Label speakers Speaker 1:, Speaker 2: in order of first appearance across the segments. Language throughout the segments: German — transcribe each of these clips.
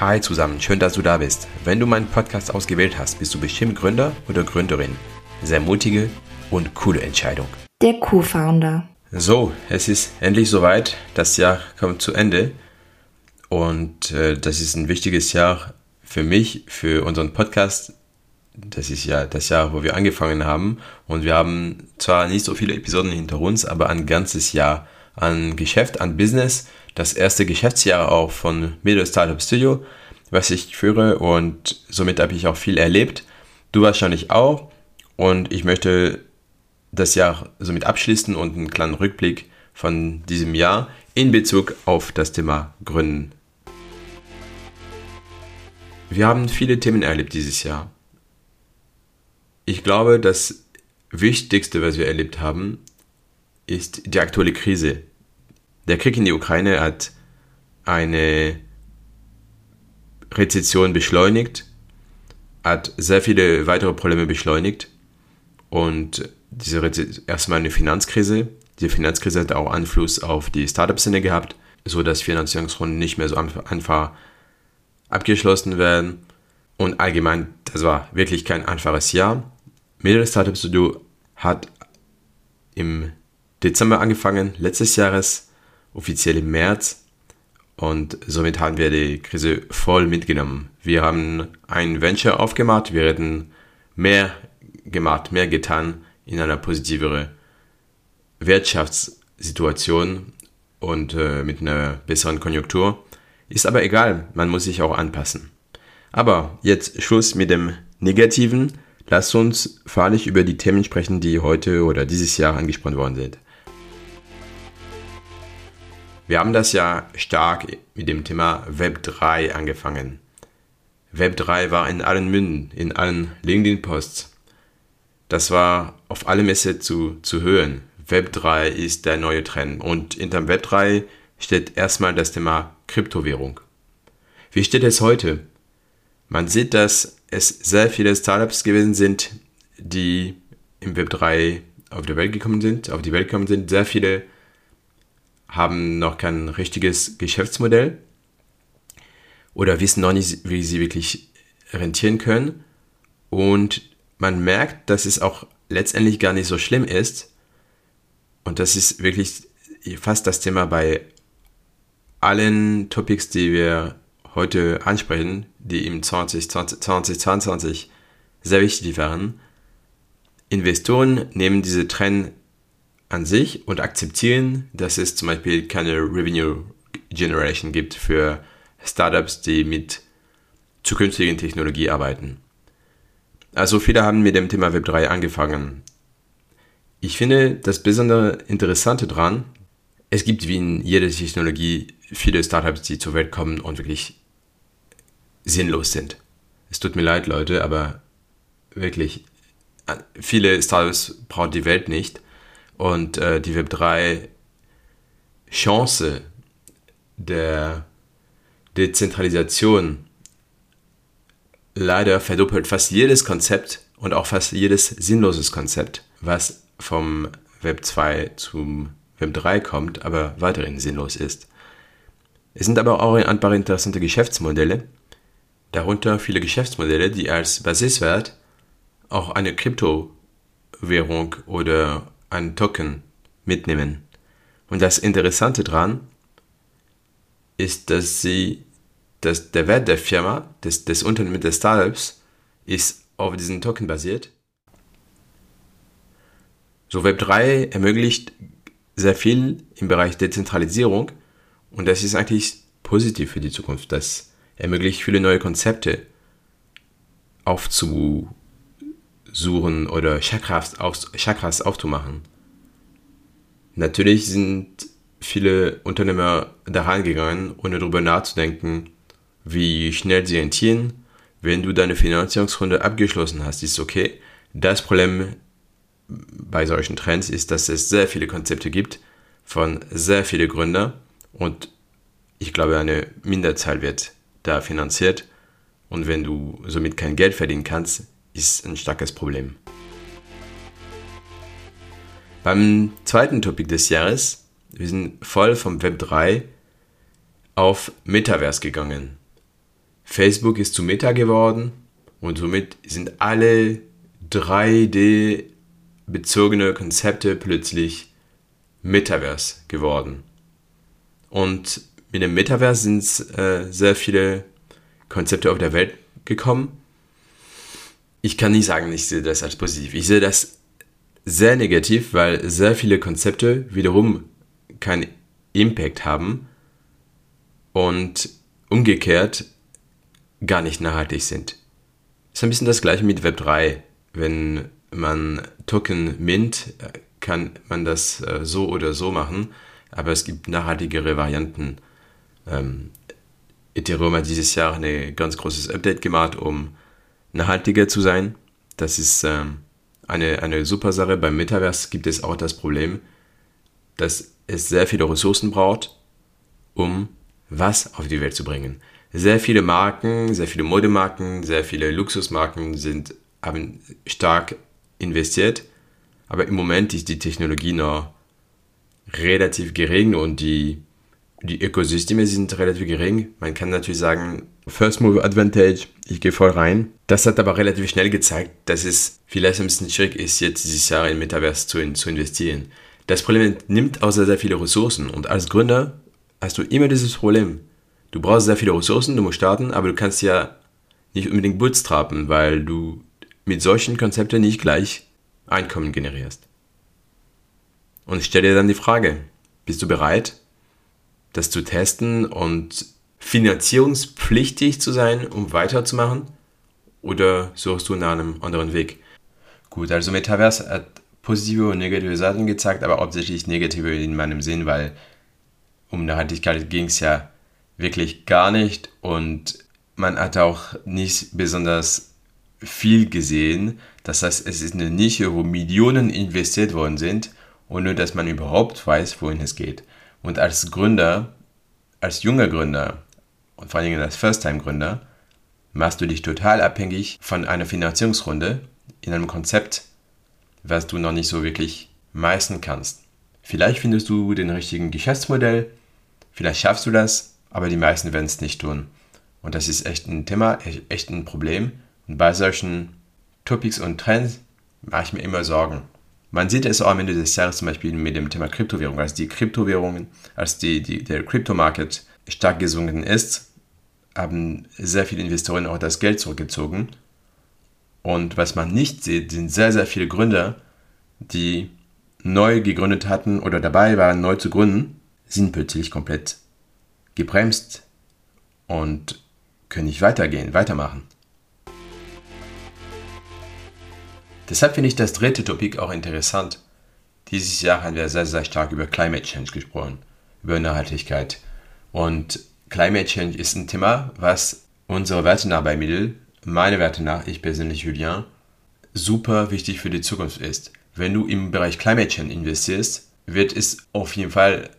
Speaker 1: Hi zusammen, schön, dass du da bist. Wenn du meinen Podcast ausgewählt hast, bist du bestimmt Gründer oder Gründerin. Sehr mutige und coole Entscheidung.
Speaker 2: Der Co-Founder.
Speaker 1: So, es ist endlich soweit. Das Jahr kommt zu Ende. Und äh, das ist ein wichtiges Jahr für mich, für unseren Podcast. Das ist ja das Jahr, wo wir angefangen haben. Und wir haben zwar nicht so viele Episoden hinter uns, aber ein ganzes Jahr an Geschäft, an Business. Das erste Geschäftsjahr auch von Middle Startup Studio, was ich führe. Und somit habe ich auch viel erlebt. Du wahrscheinlich auch. Und ich möchte das Jahr somit abschließen und einen kleinen Rückblick von diesem Jahr in Bezug auf das Thema Gründen. Wir haben viele Themen erlebt dieses Jahr. Ich glaube, das Wichtigste, was wir erlebt haben, ist die aktuelle Krise. Der Krieg in die Ukraine hat eine Rezession beschleunigt, hat sehr viele weitere Probleme beschleunigt und diese erstmal eine Finanzkrise. Die Finanzkrise hat auch Einfluss auf die Startup-Szene gehabt, so dass Finanzierungsrunden nicht mehr so einfach abgeschlossen werden. Und allgemein, das war wirklich kein einfaches Jahr. Middle Startup Studio hat im Dezember angefangen, letztes Jahres, offiziell im März. Und somit haben wir die Krise voll mitgenommen. Wir haben ein Venture aufgemacht, wir hätten mehr gemacht, mehr getan in einer positiveren Wirtschaftssituation und äh, mit einer besseren Konjunktur. Ist aber egal, man muss sich auch anpassen. Aber jetzt Schluss mit dem Negativen. Lasst uns fahrlich über die Themen sprechen, die heute oder dieses Jahr angesprochen worden sind. Wir haben das Jahr stark mit dem Thema Web 3 angefangen. Web 3 war in allen Münden, in allen LinkedIn-Posts. Das war auf alle Messe zu, zu hören. Web 3 ist der neue Trend. Und hinterm Web 3 steht erstmal das Thema Kryptowährung. Wie steht es heute? Man sieht, dass es sehr viele Startups gewesen sind, die im Web 3 auf die Welt gekommen sind, auf die Welt gekommen sind. Sehr viele haben noch kein richtiges Geschäftsmodell oder wissen noch nicht, wie sie wirklich rentieren können. Und man merkt, dass es auch letztendlich gar nicht so schlimm ist. Und das ist wirklich fast das Thema bei allen Topics, die wir heute ansprechen, die im 2022 sehr wichtig waren. Investoren nehmen diese Trend an sich und akzeptieren, dass es zum Beispiel keine Revenue Generation gibt für Startups, die mit zukünftigen Technologie arbeiten. Also viele haben mit dem Thema Web3 angefangen. Ich finde das besondere Interessante dran, es gibt wie in jeder Technologie viele Startups, die zur Welt kommen und wirklich sinnlos sind. Es tut mir leid, Leute, aber wirklich, viele Startups braucht die Welt nicht. Und äh, die Web3 Chance der Dezentralisation leider verdoppelt fast jedes Konzept und auch fast jedes sinnloses Konzept, was vom Web 2 zum Web 3 kommt, aber weiterhin sinnlos ist. Es sind aber auch ein paar interessante Geschäftsmodelle, darunter viele Geschäftsmodelle, die als Basiswert auch eine Kryptowährung oder einen Token mitnehmen. Und das Interessante daran ist, dass sie, dass der Wert der Firma, des, des Unternehmens, des Startups, ist auf diesen Token basiert. So Web3 ermöglicht sehr viel im Bereich Dezentralisierung und das ist eigentlich positiv für die Zukunft. Das ermöglicht viele neue Konzepte aufzusuchen oder Chakras, auf, Chakras aufzumachen. Natürlich sind viele Unternehmer daran gegangen, ohne darüber nachzudenken, wie schnell sie rentieren. Wenn du deine Finanzierungsrunde abgeschlossen hast, ist okay. Das Problem bei solchen Trends ist, dass es sehr viele Konzepte gibt von sehr vielen Gründern und ich glaube, eine Minderzahl wird da finanziert und wenn du somit kein Geld verdienen kannst, ist ein starkes Problem. Beim zweiten Topic des Jahres, wir sind voll vom Web 3 auf Metaverse gegangen. Facebook ist zu Meta geworden und somit sind alle 3D-bezogene Konzepte plötzlich Metaverse geworden. Und mit dem Metaverse sind äh, sehr viele Konzepte auf der Welt gekommen. Ich kann nicht sagen, ich sehe das als positiv. Ich sehe das sehr negativ, weil sehr viele Konzepte wiederum keinen Impact haben und umgekehrt gar nicht nachhaltig sind. Ist ein bisschen das gleiche mit Web 3. Wenn man Token mint, kann man das äh, so oder so machen, aber es gibt nachhaltigere Varianten. Ähm, Ethereum hat dieses Jahr ein ganz großes Update gemacht, um nachhaltiger zu sein. Das ist ähm, eine, eine super Sache. Beim Metaverse gibt es auch das Problem, dass es sehr viele Ressourcen braucht, um was auf die Welt zu bringen. Sehr viele Marken, sehr viele Modemarken, sehr viele Luxusmarken sind, haben stark investiert, aber im Moment ist die Technologie noch relativ gering und die die Ökosysteme sind relativ gering. Man kann natürlich sagen, First Mover Advantage, ich gehe voll rein. Das hat aber relativ schnell gezeigt, dass es vielleicht ein bisschen schwierig ist, jetzt dieses Jahr in Metaverse zu, zu investieren. Das Problem nimmt auch sehr, sehr viele Ressourcen und als Gründer hast du immer dieses Problem. Du brauchst sehr viele Ressourcen, du musst starten, aber du kannst ja nicht unbedingt bootstrappen, weil du mit solchen Konzepten nicht gleich Einkommen generierst. Und ich stelle dir dann die Frage, bist du bereit, das zu testen und finanzierungspflichtig zu sein, um weiterzumachen? Oder suchst du nach einem anderen Weg? Gut, also Metaverse hat positive und negative Seiten gezeigt, aber hauptsächlich negative in meinem Sinn, weil um Nachhaltigkeit ging es ja wirklich gar nicht und man hat auch nicht besonders viel gesehen. Das heißt, es ist eine Nische, wo Millionen investiert worden sind, ohne dass man überhaupt weiß, wohin es geht. Und als Gründer, als junger Gründer und vor allen Dingen als First-Time-Gründer, machst du dich total abhängig von einer Finanzierungsrunde in einem Konzept, was du noch nicht so wirklich meistern kannst. Vielleicht findest du den richtigen Geschäftsmodell, vielleicht schaffst du das, aber die meisten werden es nicht tun. Und das ist echt ein Thema, echt ein Problem. Und bei solchen Topics und Trends mache ich mir immer Sorgen. Man sieht es auch am Ende des Jahres zum Beispiel mit dem Thema Kryptowährung. Als die Kryptowährungen, als die, die, der Kryptomarkt stark gesunken ist, haben sehr viele Investoren auch das Geld zurückgezogen. Und was man nicht sieht, sind sehr, sehr viele Gründer, die neu gegründet hatten oder dabei waren, neu zu gründen, sind plötzlich komplett gebremst und können nicht weitergehen, weitermachen. Deshalb finde ich das dritte Topic auch interessant. Dieses Jahr haben wir sehr, sehr stark über Climate Change gesprochen, über Nachhaltigkeit. Und Climate Change ist ein Thema, was unsere Werte nach bei Mittel, meine Werte nach, ich persönlich Julien, super wichtig für die Zukunft ist. Wenn du im Bereich Climate Change investierst, wird es auf jeden Fall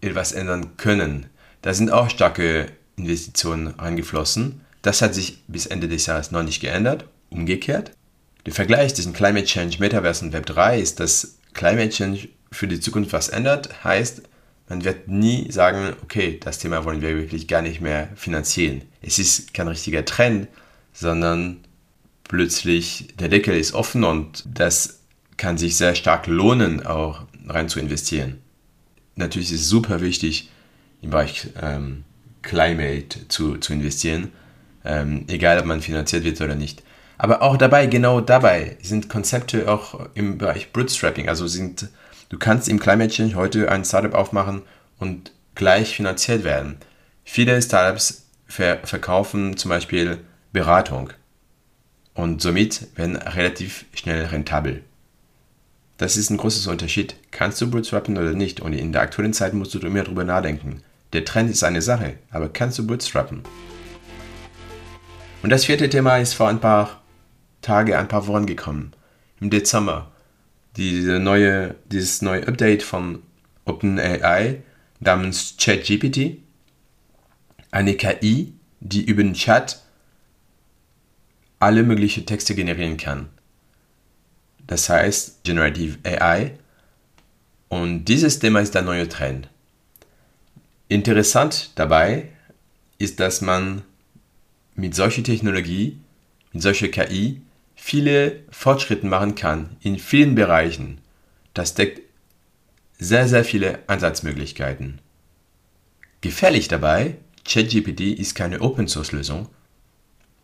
Speaker 1: etwas ändern können. Da sind auch starke Investitionen eingeflossen. Das hat sich bis Ende des Jahres noch nicht geändert. Umgekehrt, der Vergleich zwischen Climate Change, Metaverse und Web 3 ist, dass Climate Change für die Zukunft was ändert, heißt, man wird nie sagen, okay, das Thema wollen wir wirklich gar nicht mehr finanzieren. Es ist kein richtiger Trend, sondern plötzlich der Deckel ist offen und das kann sich sehr stark lohnen, auch rein zu investieren. Natürlich ist es super wichtig, im Bereich ähm, Climate zu, zu investieren, ähm, egal ob man finanziert wird oder nicht. Aber auch dabei, genau dabei, sind Konzepte auch im Bereich Bootstrapping. Also sind, du kannst im Climate Change heute ein Startup aufmachen und gleich finanziert werden. Viele Startups ver verkaufen zum Beispiel Beratung und somit werden relativ schnell rentabel. Das ist ein großer Unterschied. Kannst du bootstrappen oder nicht? Und in der aktuellen Zeit musst du immer darüber nachdenken. Der Trend ist eine Sache, aber kannst du bootstrappen? Und das vierte Thema ist vor ein paar Tage, ein paar Wochen gekommen. Im Dezember. Diese neue, dieses neue Update von OpenAI namens ChatGPT. Eine KI, die über den Chat alle möglichen Texte generieren kann. Das heißt Generative AI. Und dieses Thema ist der neue Trend. Interessant dabei ist, dass man mit solcher Technologie, mit solcher KI viele Fortschritte machen kann in vielen Bereichen. Das deckt sehr, sehr viele Ansatzmöglichkeiten. Gefährlich dabei, ChatGPT ist keine Open-Source-Lösung.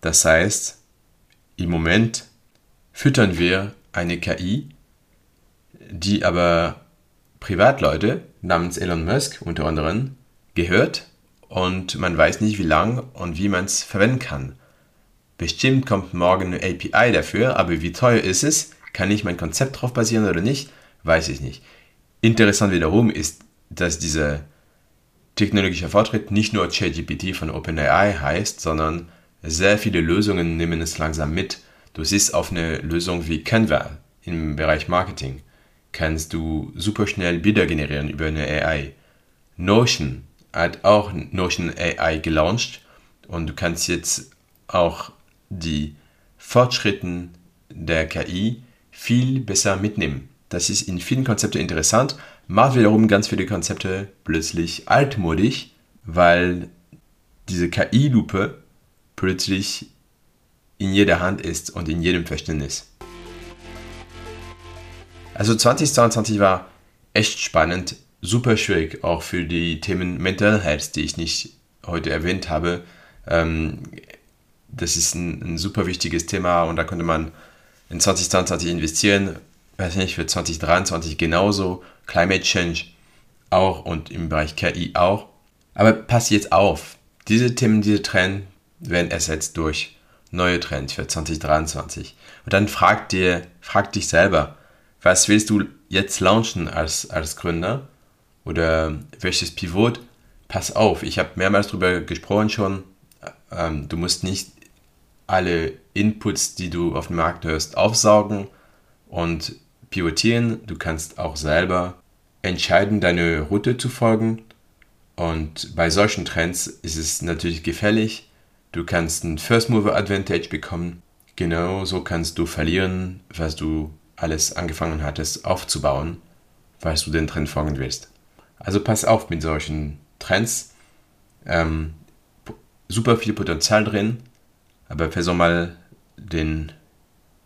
Speaker 1: Das heißt, im Moment füttern wir eine KI, die aber Privatleute namens Elon Musk unter anderem gehört und man weiß nicht, wie lang und wie man es verwenden kann. Bestimmt kommt morgen eine API dafür, aber wie teuer ist es? Kann ich mein Konzept drauf basieren oder nicht? Weiß ich nicht. Interessant wiederum ist, dass dieser technologische Fortschritt nicht nur ChatGPT von OpenAI heißt, sondern sehr viele Lösungen nehmen es langsam mit. Du siehst auf eine Lösung wie Canva im Bereich Marketing, kannst du super schnell Bilder generieren über eine AI. Notion hat auch Notion AI gelauncht und du kannst jetzt auch die Fortschritte der KI viel besser mitnehmen. Das ist in vielen Konzepten interessant, macht wiederum ganz viele Konzepte plötzlich altmodisch, weil diese KI-Lupe plötzlich in jeder Hand ist und in jedem Verständnis. Also 2022 war echt spannend, super schwierig, auch für die Themen Mental Health, die ich nicht heute erwähnt habe. Ähm, das ist ein, ein, super wichtiges Thema und da könnte man in 2022 investieren, weiß nicht, für 2023 genauso, Climate Change auch und im Bereich KI auch. Aber pass jetzt auf, diese Themen, diese Trends werden ersetzt durch neue Trends für 2023. Und dann frag dir, frag dich selber, was willst du jetzt launchen als, als Gründer? Oder welches Pivot? Pass auf, ich habe mehrmals darüber gesprochen schon. Ähm, du musst nicht alle Inputs, die du auf dem Markt hörst, aufsaugen und pivotieren. Du kannst auch selber entscheiden, deine Route zu folgen. Und bei solchen Trends ist es natürlich gefährlich. Du kannst einen First Mover Advantage bekommen. Genauso kannst du verlieren, was du alles angefangen hattest aufzubauen, weil du den Trend folgen willst. Also pass auf mit solchen Trends. Ähm, super viel Potenzial drin, aber versuch mal den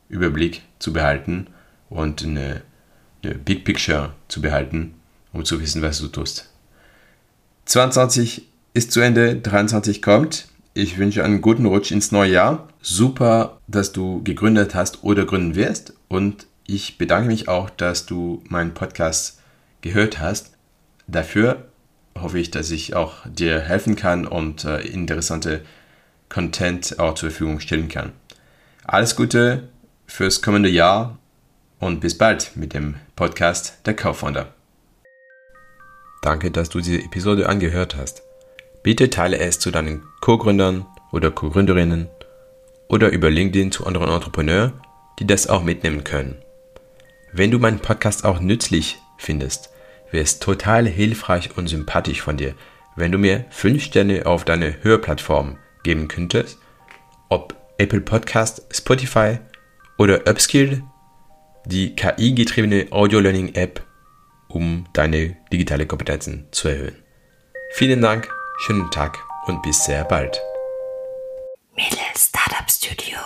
Speaker 1: Überblick zu behalten und eine, eine Big Picture zu behalten, um zu wissen, was du tust. 22 ist zu Ende, 23 kommt. Ich wünsche einen guten Rutsch ins neue Jahr. Super, dass du gegründet hast oder gründen wirst und ich bedanke mich auch, dass du meinen Podcast gehört hast. Dafür hoffe ich, dass ich auch dir helfen kann und äh, interessante Content auch zur Verfügung stellen kann. Alles Gute fürs kommende Jahr und bis bald mit dem Podcast der Co-Founder. Danke, dass du diese Episode angehört hast. Bitte teile es zu deinen Co-Gründern oder Co-Gründerinnen oder über LinkedIn zu anderen Entrepreneuren, die das auch mitnehmen können. Wenn du meinen Podcast auch nützlich findest, wäre es total hilfreich und sympathisch von dir, wenn du mir 5 Sterne auf deine Hörplattform geben könntest, ob Apple Podcast, Spotify oder Upskill, die KI-getriebene Audio-Learning-App, um deine digitale Kompetenzen zu erhöhen. Vielen Dank, schönen Tag und bis sehr bald.
Speaker 2: Middle Startup Studio.